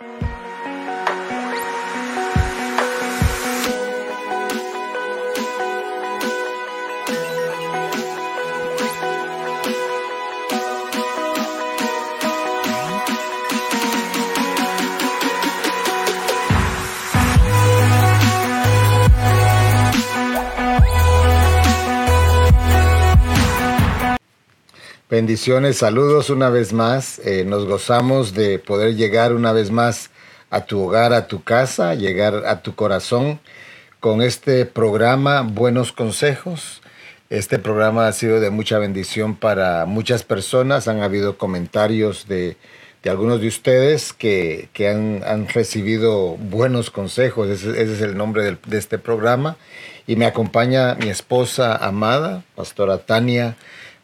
Thank you. Bendiciones, saludos una vez más. Eh, nos gozamos de poder llegar una vez más a tu hogar, a tu casa, llegar a tu corazón con este programa Buenos Consejos. Este programa ha sido de mucha bendición para muchas personas. Han habido comentarios de, algunos de ustedes que, han, recibido buenos consejos. Ese, es el nombre de este programa. Y me acompaña mi esposa amada, Pastora Tania.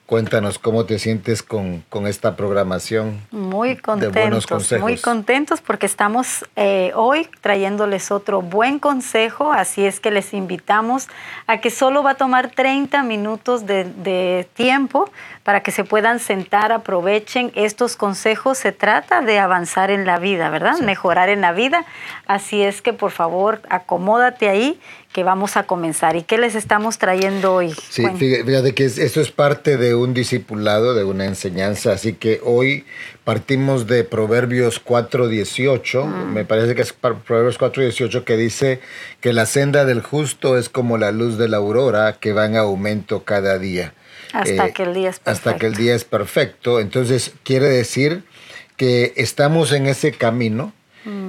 Cuéntanos cómo te sientes con, esta programación. Muy contentos, muy contentos porque estamos eh, hoy trayéndoles otro buen consejo, así es que les invitamos a que solo va a tomar 30 minutos de, tiempo para que se puedan sentar, aprovechen estos consejos. Se trata de avanzar en la vida, ¿verdad? Mejorar en la vida. Así es que por favor acomódate ahí que vamos a comenzar. ¿Y qué les estamos trayendo hoy? Sí, fíjate que esto es parte de un discipulado, de una enseñanza, así que hoy partimos de Proverbios 4.18, mm. me parece que es Proverbios 4.18 que dice que la senda del justo es como la luz de la aurora que va en aumento cada día. Hasta eh, que el día es perfecto. Hasta que el día es perfecto. Entonces quiere decir que estamos en ese camino,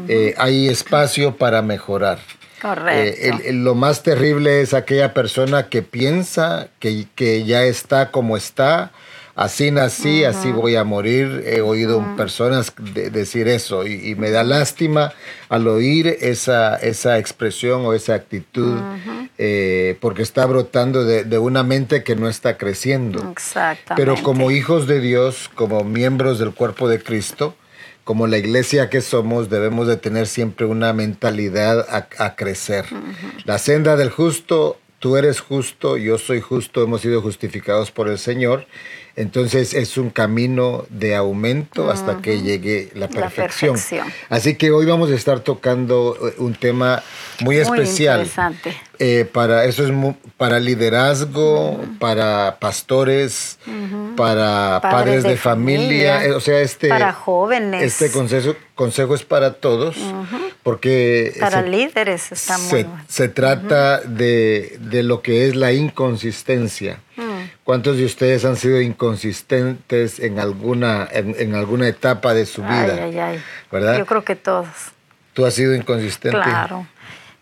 eh, hay espacio para mejorar. Correcto. Eh, lo más terrible es aquella persona que piensa que, que ya está como está, así nací, así voy a morir. He oído personas decir eso y, me da lástima al oír esa, esa expresión o esa actitud eh, porque está brotando de, de, una mente que no está creciendo. Exactamente. Pero como hijos de Dios, como miembros del cuerpo de Cristo, como la iglesia que somos, debemos de tener siempre una mentalidad a, crecer. La senda del justo, tú eres justo, yo soy justo, hemos sido justificados por el Señor. Entonces es un camino de aumento hasta que llegue la perfección. Así que hoy vamos a estar tocando eh, un tema muy especial. Muy interesante. Eh, para eso es para liderazgo, para pastores, para padres, de, familia, eh, o sea, este para jóvenes. Este consejo, consejo es para todos, porque para líderes está se, se trata de, de, lo que es la inconsistencia. ¿Cuántos de ustedes han sido inconsistentes en alguna en, alguna etapa de su vida? Ay, ay, ¿Verdad? Yo creo que todos. ¿Tú has sido inconsistente? Claro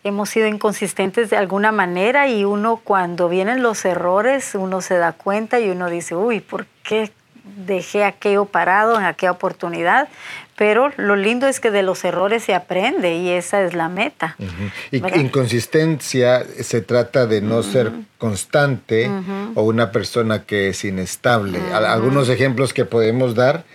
hemos sido inconsistentes de alguna manera y uno cuando vienen los errores, uno se da cuenta y uno dice, uy, ¿por qué dejé aquello parado en aquella oportunidad? Pero lo lindo es que de los errores se aprende y esa es la meta. Y inconsistencia se trata de no ser constante o una persona que es inestable. Algunos ejemplos que podemos dar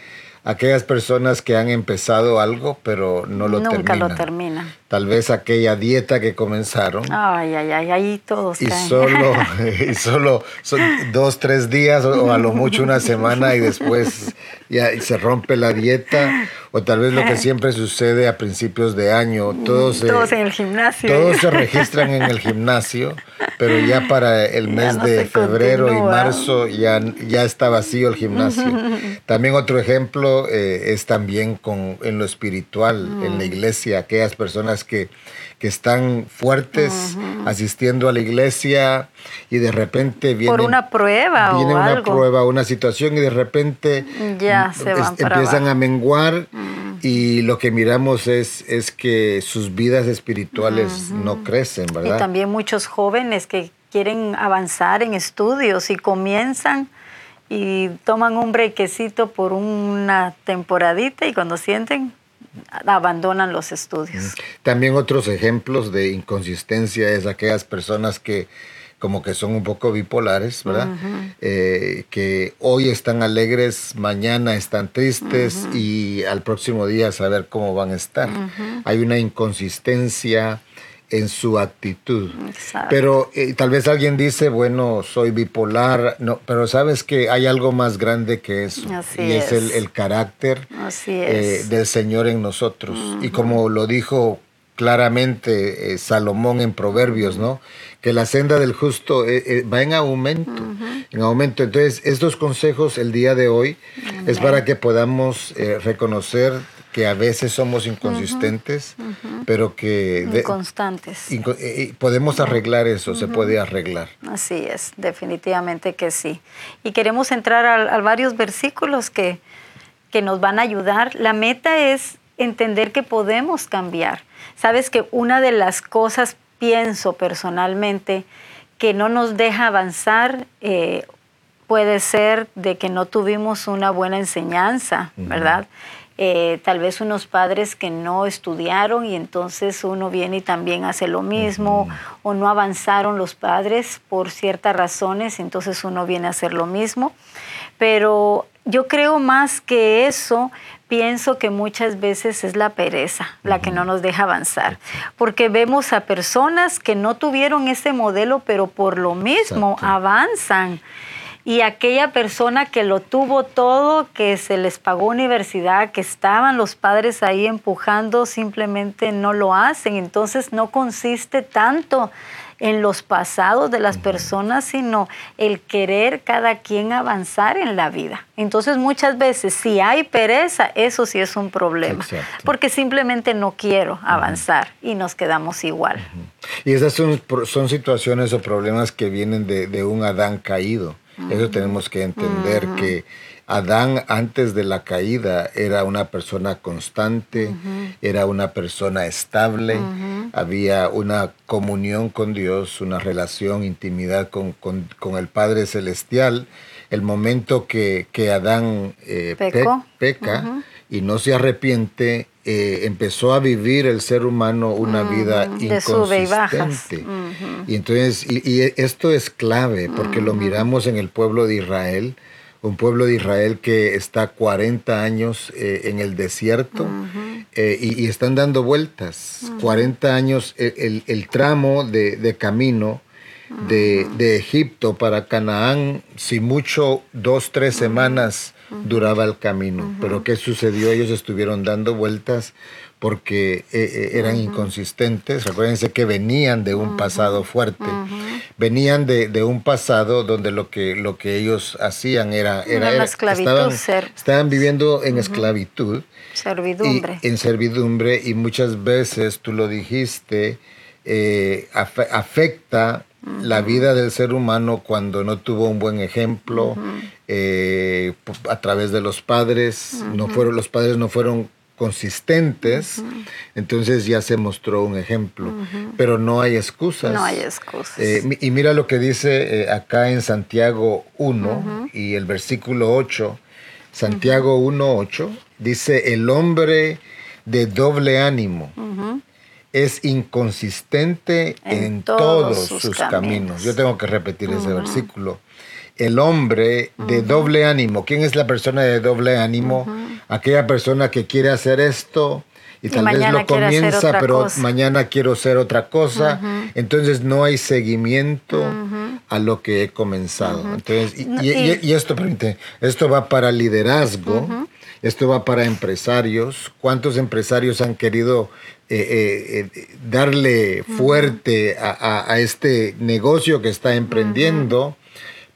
aquellas personas que han empezado algo pero no lo terminan. Nunca lo terminan. Tal vez aquella dieta que comenzaron. Ay, ay, ay, ahí todos. Y solo, y solo son dos, tres días o, a lo mucho una semana y después ya se rompe la dieta. O tal vez lo que siempre sucede a principios de año. Todos, todos en el gimnasio. Todos se registran en el gimnasio, pero ya para el mes de febrero y marzo ya, ya está vacío el gimnasio. También otro ejemplo eh, es también con, en lo espiritual, en la iglesia, aquellas personas que, están fuertes asistiendo a la iglesia y de repente viene... Por una prueba Viene una prueba, una situación y de repente ya se empiezan a menguar y lo que miramos es, es que sus vidas espirituales no crecen, ¿verdad? Y también muchos jóvenes que quieren avanzar en estudios y comienzan y toman un brequecito por una temporadita y cuando sienten abandonan los estudios. También otros ejemplos de inconsistencia es aquellas personas que como que son un poco bipolares, ¿verdad? Eh, que hoy están alegres, mañana están tristes y al próximo día saber cómo van a estar. Hay una inconsistencia en su actitud. Pero eh, tal vez alguien dice, bueno, soy bipolar, no, pero sabes que hay algo más grande que eso. y es, el, carácter eh, del Señor en nosotros. Y como lo dijo claramente eh, Salomón en Proverbios, ¿no? Que la senda del justo va en aumento, en aumento. Entonces, estos consejos el día de hoy es para que podamos reconocer que a veces somos inconsistentes, pero que... Constantes. Eh, podemos arreglar eso, se puede arreglar. Así es, definitivamente que sí. Y queremos entrar a, varios versículos que, que nos van a ayudar. La meta es entender que podemos cambiar. Sabes que una de las cosas, pienso personalmente, que no nos deja avanzar eh, puede ser de que no tuvimos una buena enseñanza, ¿verdad? Eh, tal vez unos padres que no estudiaron y entonces uno viene y también hace lo mismo, o no avanzaron los padres por ciertas razones, entonces uno viene a hacer lo mismo. Pero yo creo más que eso, pienso que muchas veces es la pereza la que no nos deja avanzar, porque vemos a personas que no tuvieron ese modelo, pero por lo mismo avanzan y aquella persona que lo tuvo todo, que se les pagó universidad, que estaban los padres ahí empujando, simplemente no lo hacen. Entonces no consiste tanto en los pasados de las personas, sino el querer cada quien avanzar en la vida. Entonces muchas veces si hay pereza, eso sí es un problema, porque simplemente no quiero avanzar y nos quedamos igual. Y esas son, son, situaciones o problemas que vienen de, de un Adán caído. Eso tenemos que entender que Adán antes de la caída era una persona constante, era una persona estable, había una comunión con Dios, una relación, intimidad con, el Padre Celestial. El momento que, Adán eh, peca y no se arrepiente, eh, empezó a vivir el ser humano una vida inconsistente. y, entonces, y, esto es clave porque lo miramos en el pueblo de Israel, un pueblo de Israel que está 40 años eh, en el desierto eh, y, están dando vueltas. 40 años, el, el, tramo de, de camino de, de, Egipto para Canaán, si mucho, dos, tres semanas duraba el camino. Pero ¿qué sucedió? Ellos estuvieron dando vueltas porque eh, eh, eran inconsistentes. Recuérdense que venían de un pasado fuerte. Venían de, un pasado donde lo que, lo que ellos hacían era... era, estaban, estaban, viviendo en esclavitud. Servidumbre. en servidumbre y muchas veces, tú lo dijiste, eh, afecta la vida del ser humano cuando no tuvo un buen ejemplo eh, a través de los padres, no fueron, los padres no fueron consistentes, entonces ya se mostró un ejemplo, pero no hay excusas. No hay excusas. Eh, y mira lo que dice eh, acá en Santiago 1 y el versículo 8, Santiago 1, 8, dice, el hombre de doble ánimo es inconsistente en, todos, sus, caminos. Yo tengo que repetir ese versículo. El hombre de doble ánimo. ¿Quién es la persona de doble ánimo? Aquella persona que quiere hacer esto y, tal vez lo comienza, pero mañana quiero hacer otra cosa. Entonces no hay seguimiento a lo que he comenzado. Entonces, y, esto, esto va para liderazgo. Esto va para empresarios. ¿Cuántos empresarios han querido eh, eh, eh, darle fuerte a, este negocio que está emprendiendo,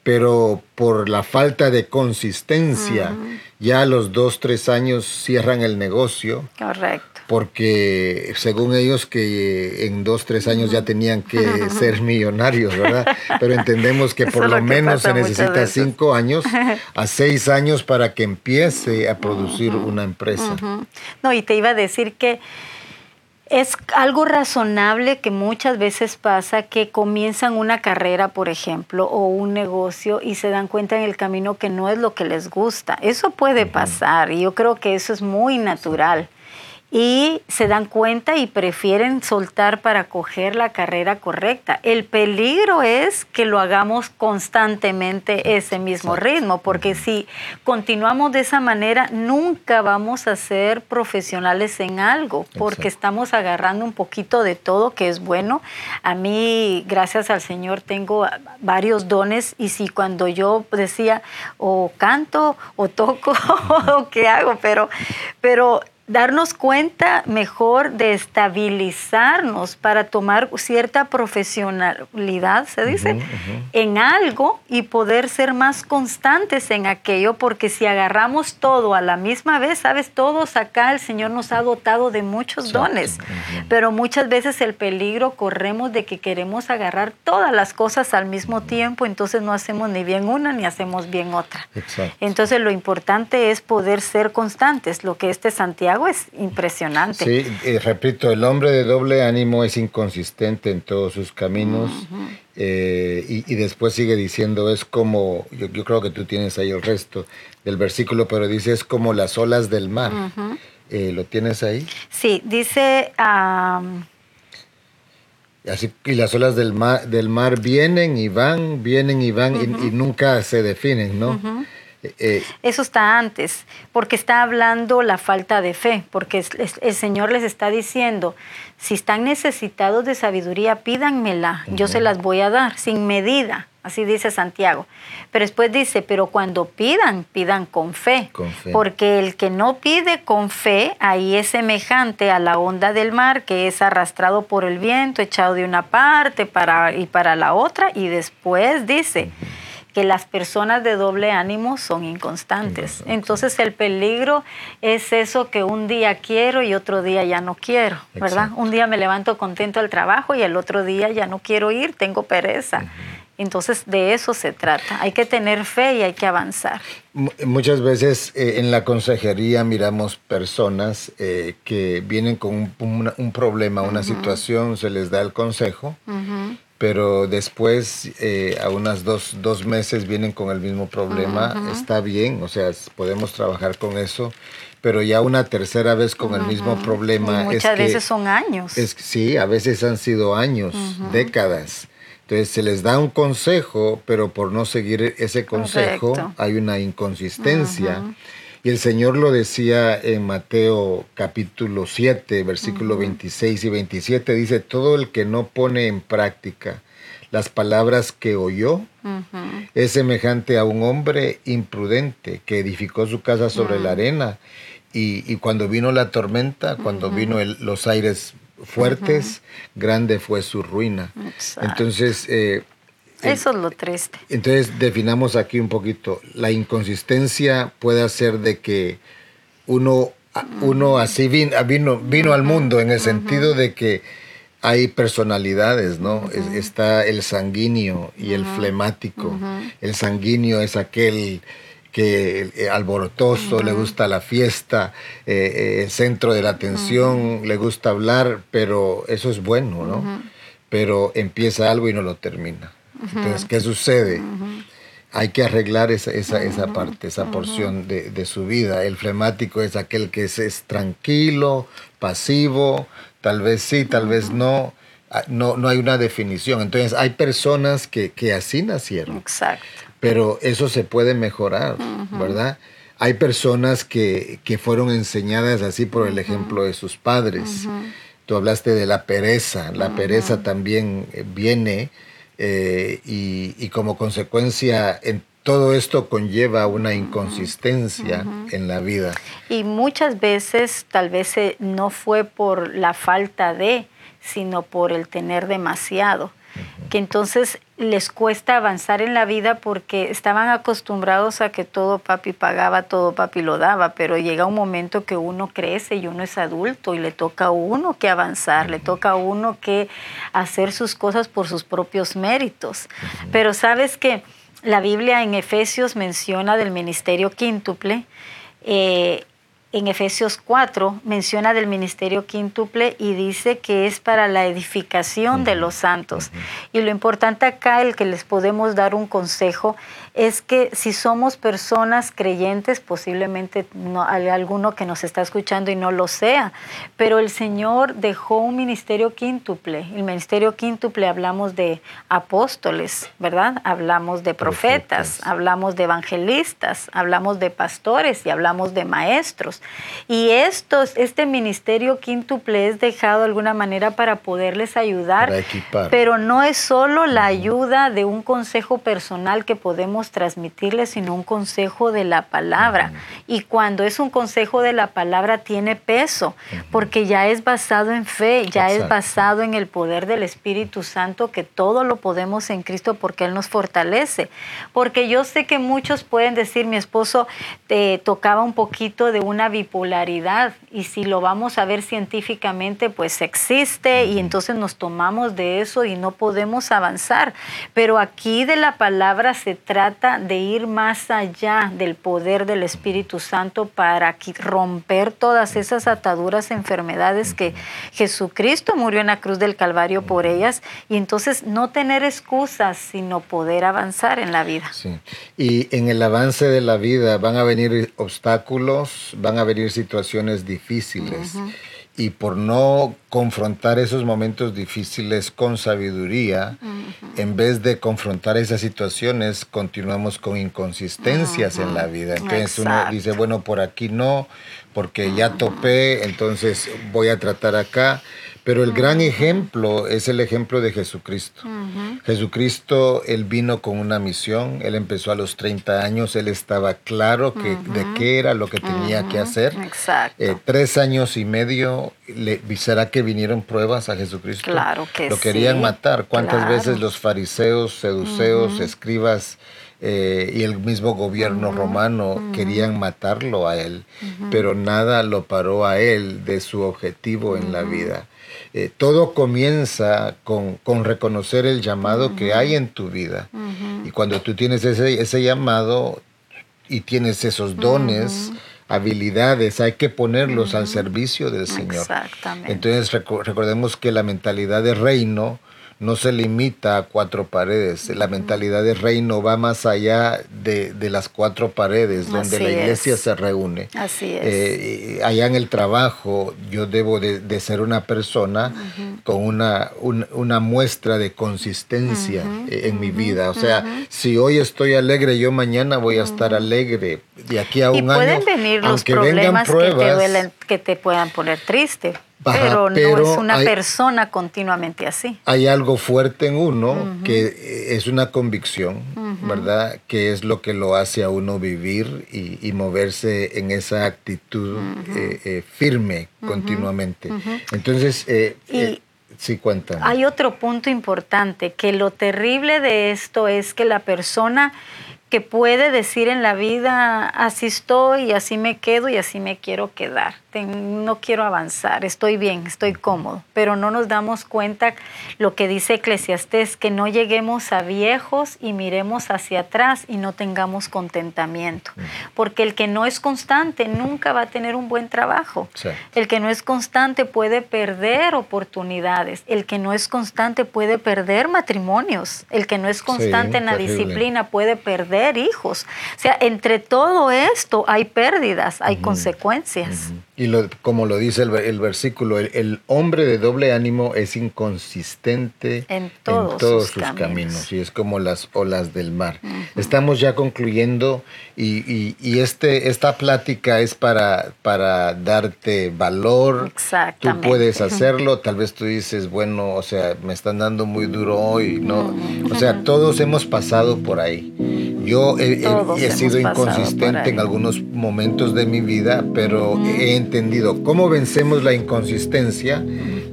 pero por la falta de consistencia, ya a los dos, tres años cierran el negocio. Correcto. Porque según ellos que en dos, tres años ya tenían que ser millonarios, ¿verdad? Pero entendemos que por lo, menos se necesita cinco años a seis años para que empiece a producir una empresa. No, y te iba a decir que es algo razonable que muchas veces pasa que comienzan una carrera, por ejemplo, o un negocio y se dan cuenta en el camino que no es lo que les gusta. Eso puede pasar y yo creo que eso es muy natural. Y se dan cuenta y prefieren soltar para coger la carrera correcta. El peligro es que lo hagamos constantemente ese mismo ritmo, porque si continuamos de esa manera, nunca vamos a ser profesionales en algo, porque estamos agarrando un poquito de todo que es bueno. A mí, gracias al Señor, tengo varios dones y si cuando yo decía o canto o toco o qué hago, pero, pero darnos cuenta mejor de estabilizarnos para tomar cierta profesionalidad, se dice, en algo y poder ser más constantes en aquello, porque si agarramos todo a la misma vez, sabes, todos acá el Señor nos ha dotado de muchos dones, pero muchas veces el peligro corremos de que queremos agarrar todas las cosas al mismo tiempo, entonces no hacemos ni bien una ni hacemos bien otra. Entonces lo importante es poder ser constantes, lo que este Santiago es impresionante. Sí, repito, el hombre de doble ánimo es inconsistente en todos sus caminos eh, y, después sigue diciendo, es como, yo, creo que tú tienes ahí el resto del versículo, pero dice, es como las olas del mar. Eh, ¿Lo tienes ahí? Sí, dice... Así, y las olas del mar, del mar vienen y van, vienen y van y, nunca se definen, ¿no? Eh, Eso está antes, porque está hablando la falta de fe, porque el Señor les está diciendo, si están necesitados de sabiduría, pídanmela, yo se las voy a dar, sin medida, así dice Santiago. Pero después dice, pero cuando pidan, pidan con fe, porque el que no pide con fe, ahí es semejante a la onda del mar, que es arrastrado por el viento, echado de una parte para, y para la otra, y después dice, que las personas de doble ánimo son inconstantes. Entonces el peligro es eso que un día quiero y otro día ya no quiero, ¿verdad? Un día me levanto contento al trabajo y el otro día ya no quiero ir, tengo pereza. Entonces de eso se trata. Hay que tener fe y hay que avanzar. Muchas veces eh, en la consejería miramos personas eh, que vienen con un, problema, una situación, se les da el consejo pero después eh, a unas dos, dos, meses vienen con el mismo problema, está bien, o sea, podemos trabajar con eso, pero ya una tercera vez con el mismo problema. muchas veces son años. Es, sí, a veces han sido años, décadas. Entonces se les da un consejo, pero por no seguir ese consejo hay una inconsistencia. Y el Señor lo decía en Mateo capítulo 7, versículo 26 y 27, dice, todo el que no pone en práctica las palabras que oyó es semejante a un hombre imprudente que edificó su casa sobre la arena. Y, cuando vino la tormenta, cuando vino los aires fuertes, grande fue su ruina. Entonces, eh, eso es lo triste. Entonces definamos aquí un poquito. La inconsistencia puede hacer de que uno, uno así vino, vino, al mundo en el sentido de que hay personalidades, ¿no? Está el sanguíneo y el flemático. El sanguíneo es aquel que eh, alborotoso, le gusta la fiesta, eh, eh, el centro de la atención, le gusta hablar, pero eso es bueno, ¿no? Pero empieza algo y no lo termina. Entonces, ¿qué sucede? Hay que arreglar esa, esa, esa parte, esa porción de, de, su vida. El flemático es aquel que es, tranquilo, pasivo, tal vez sí, tal vez no. Ah, no, no hay una definición. Entonces, hay personas que, que así nacieron. Exacto. Pero eso se puede mejorar, ¿verdad? Hay personas que, que, fueron enseñadas así por el ejemplo de sus padres. Tú hablaste de la pereza. La pereza también eh, viene eh, y, como consecuencia en todo esto conlleva una inconsistencia en la vida. Y muchas veces tal vez eh, no fue por la falta de, sino por el tener demasiado. Que entonces les cuesta avanzar en la vida porque estaban acostumbrados a que todo papi pagaba, todo papi lo daba, pero llega un momento que uno crece y uno es adulto y le toca a uno que avanzar, le toca a uno que hacer sus cosas por sus propios méritos. Pero sabes que la Biblia en Efesios menciona del ministerio quíntuple, eh, en Efesios 4 menciona del ministerio quíntuple y dice que es para la edificación de los santos. Y lo importante acá, el que les podemos dar un consejo, es que si somos personas creyentes, posiblemente no, hay alguno que nos está escuchando y no lo sea, pero el Señor dejó un ministerio quíntuple. El ministerio quíntuple hablamos de apóstoles, ¿verdad? Hablamos de profetas, hablamos de evangelistas, hablamos de pastores y hablamos de maestros. Y estos, este ministerio quíntuple es dejado de alguna manera para poderles ayudar, pero no es solo la ayuda de un consejo personal que podemos transmitirles, sino un consejo de la palabra. Y cuando es un consejo de la palabra tiene peso, porque ya es basado en fe, ya es basado en el poder del Espíritu Santo, que todo lo podemos en Cristo porque Él nos fortalece. Porque yo sé que muchos pueden decir, mi esposo te tocaba un poquito de una bipolaridad y si lo vamos a ver científicamente, pues existe y entonces nos tomamos de eso y no podemos avanzar. Pero aquí de la palabra se trata de ir más allá del poder del Espíritu Santo para romper todas esas ataduras, enfermedades que Jesucristo murió en la cruz del Calvario por ellas y entonces no tener excusas, sino poder avanzar en la vida. Sí. Y en el avance de la vida van a venir obstáculos, van a venir situaciones difíciles. Y por no confrontar esos momentos difíciles con sabiduría, en vez de confrontar esas situaciones, continuamos con inconsistencias en la vida. Entonces uno dice, bueno, por aquí no, porque ya topé, entonces voy a tratar acá. Pero el gran ejemplo es el ejemplo de Jesucristo. Jesucristo, él vino con una misión, él empezó a los 30 años, él estaba claro que, de qué era lo que tenía que hacer. Exacto. Eh, tres años y medio, le, ¿será que vinieron pruebas a Jesucristo? Claro que Lo querían matar. ¿Cuántas veces los fariseos, seduceos, escribas eh, y el mismo gobierno romano querían matarlo a él? Pero nada lo paró a él de su objetivo en la vida. Eh, todo comienza con, reconocer el llamado que hay en tu vida. Y cuando tú tienes ese, ese llamado y tienes esos dones, habilidades, hay que ponerlos al servicio del Señor. Exactamente. Entonces recordemos que la mentalidad de reino no se limita a cuatro paredes. La mentalidad de reino va más allá de, las cuatro paredes donde la iglesia se reúne. Así es. Eh, allá en el trabajo yo debo de, ser una persona con una, una muestra de consistencia en mi vida. O sea, si hoy estoy alegre, yo mañana voy a estar alegre. De aquí a un y pueden venir los problemas que, te que te puedan poner triste pero, no es una persona continuamente así. Hay algo fuerte en uno que es una convicción, ¿verdad? Que es lo que lo hace a uno vivir y, moverse en esa actitud eh, eh, firme continuamente. Entonces, eh, sí, cuéntame. Hay otro punto importante, que lo terrible de esto es que la persona que puede decir en la vida, así estoy, y así me quedo y así me quiero quedar no quiero avanzar, estoy bien, estoy cómodo, pero no nos damos cuenta lo que dice Eclesiastés, que no lleguemos a viejos y miremos hacia atrás y no tengamos contentamiento, porque el que no es constante nunca va a tener un buen trabajo, el que no es constante puede perder oportunidades, el que no es constante puede perder matrimonios, el que no es constante en la disciplina puede perder hijos, o sea, entre todo esto hay pérdidas, hay consecuencias. Y como lo dice el, versículo, el, hombre de doble ánimo es inconsistente en todos, sus, caminos. y es como las olas del mar. Estamos ya concluyendo y, este, esta plática es para, para darte valor. Tú puedes hacerlo, tal vez tú dices, bueno, o sea, me están dando muy duro hoy, ¿no? O sea, todos hemos pasado por ahí. Yo he, sido inconsistente en algunos momentos de mi vida, pero he entendido cómo vencemos la inconsistencia.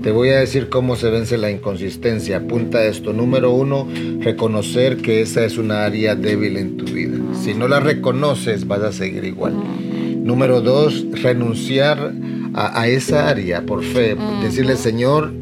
Te voy a decir cómo se vence la inconsistencia. Apunta esto. Número uno, reconocer que esa es una área débil en tu vida. Si no la reconoces, vas a seguir igual. Número dos, renunciar a, a esa área por fe. Decirle, Señor,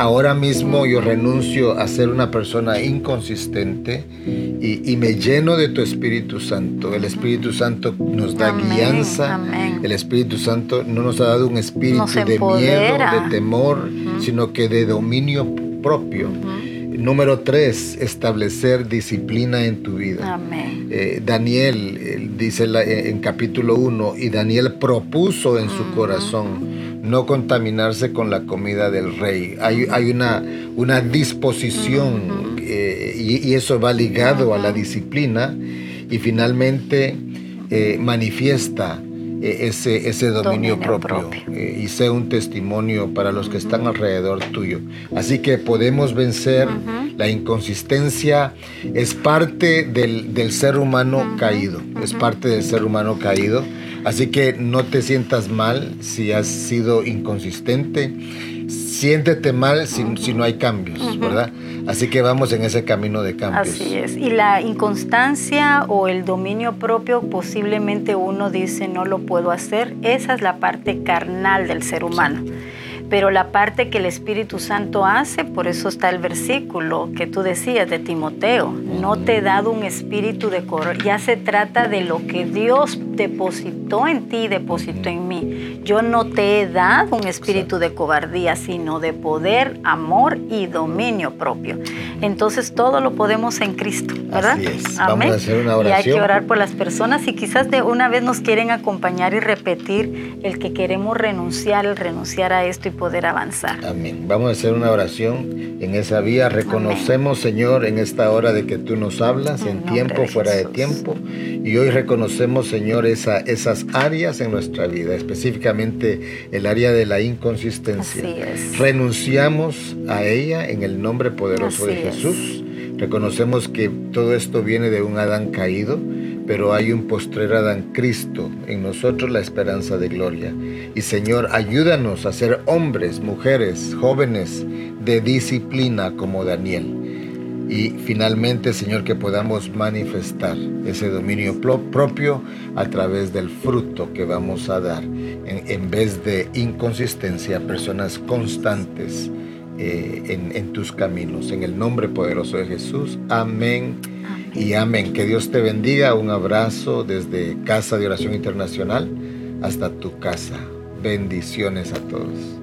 ahora mismo yo renuncio a ser una persona inconsistente y, me lleno de tu Espíritu Santo. El Espíritu Santo nos da guianza. El Espíritu Santo no nos ha dado un espíritu de miedo, de temor, sino que de dominio propio. Número tres, establecer disciplina en tu vida. Eh, Daniel dice en capítulo 1, y Daniel propuso en su corazón no contaminarse con la comida del rey. Hay, hay una, una disposición eh, y, eso va ligado a la disciplina y finalmente eh, manifiesta eh, ese, ese dominio, propio, y sea un testimonio para los que están alrededor tuyo. Así que podemos vencer la inconsistencia, es parte del, del ser humano caído, es parte del ser humano caído. Así que no te sientas mal si has sido inconsistente, siéntete mal si, si no hay cambios, ¿verdad? Así que vamos en ese camino de cambios. Así es. Y la inconstancia o el dominio propio, posiblemente uno dice no lo puedo hacer. Esa es la parte carnal del ser humano pero la parte que el Espíritu Santo hace, por eso está el versículo que tú decías de Timoteo, no te he dado un espíritu de correr, ya se trata de lo que Dios depositó en ti, depositó en mí. Yo no te he dado un espíritu de cobardía, sino de poder, amor y dominio propio. Entonces todo lo podemos en Cristo, ¿verdad? Así es. Vamos a hacer una oración. Y hay que orar por las personas y quizás de una vez nos quieren acompañar y repetir el que queremos renunciar, el renunciar a esto y poder avanzar. Amén. Vamos a hacer una oración en esa vía. Reconocemos, Señor, en esta hora de que tú nos hablas, en, tiempo, fuera de tiempo. Y hoy reconocemos, Señor, esa, esas áreas en nuestra vida, específicamente el área de la inconsistencia. Renunciamos a ella en el nombre poderoso de Jesús. Reconocemos que todo esto viene de un Adán caído pero hay un postrer Adán Cristo, en nosotros la esperanza de gloria. Y Señor, ayúdanos a ser hombres, mujeres, jóvenes de disciplina como Daniel. Y finalmente, Señor, que podamos manifestar ese dominio propio a través del fruto que vamos a dar, en, vez de inconsistencia, personas constantes eh, en, en tus caminos. En el nombre poderoso de Jesús. Amén y amén. Que Dios te bendiga. Un abrazo desde Casa de Oración Internacional hasta tu casa. Bendiciones a todos.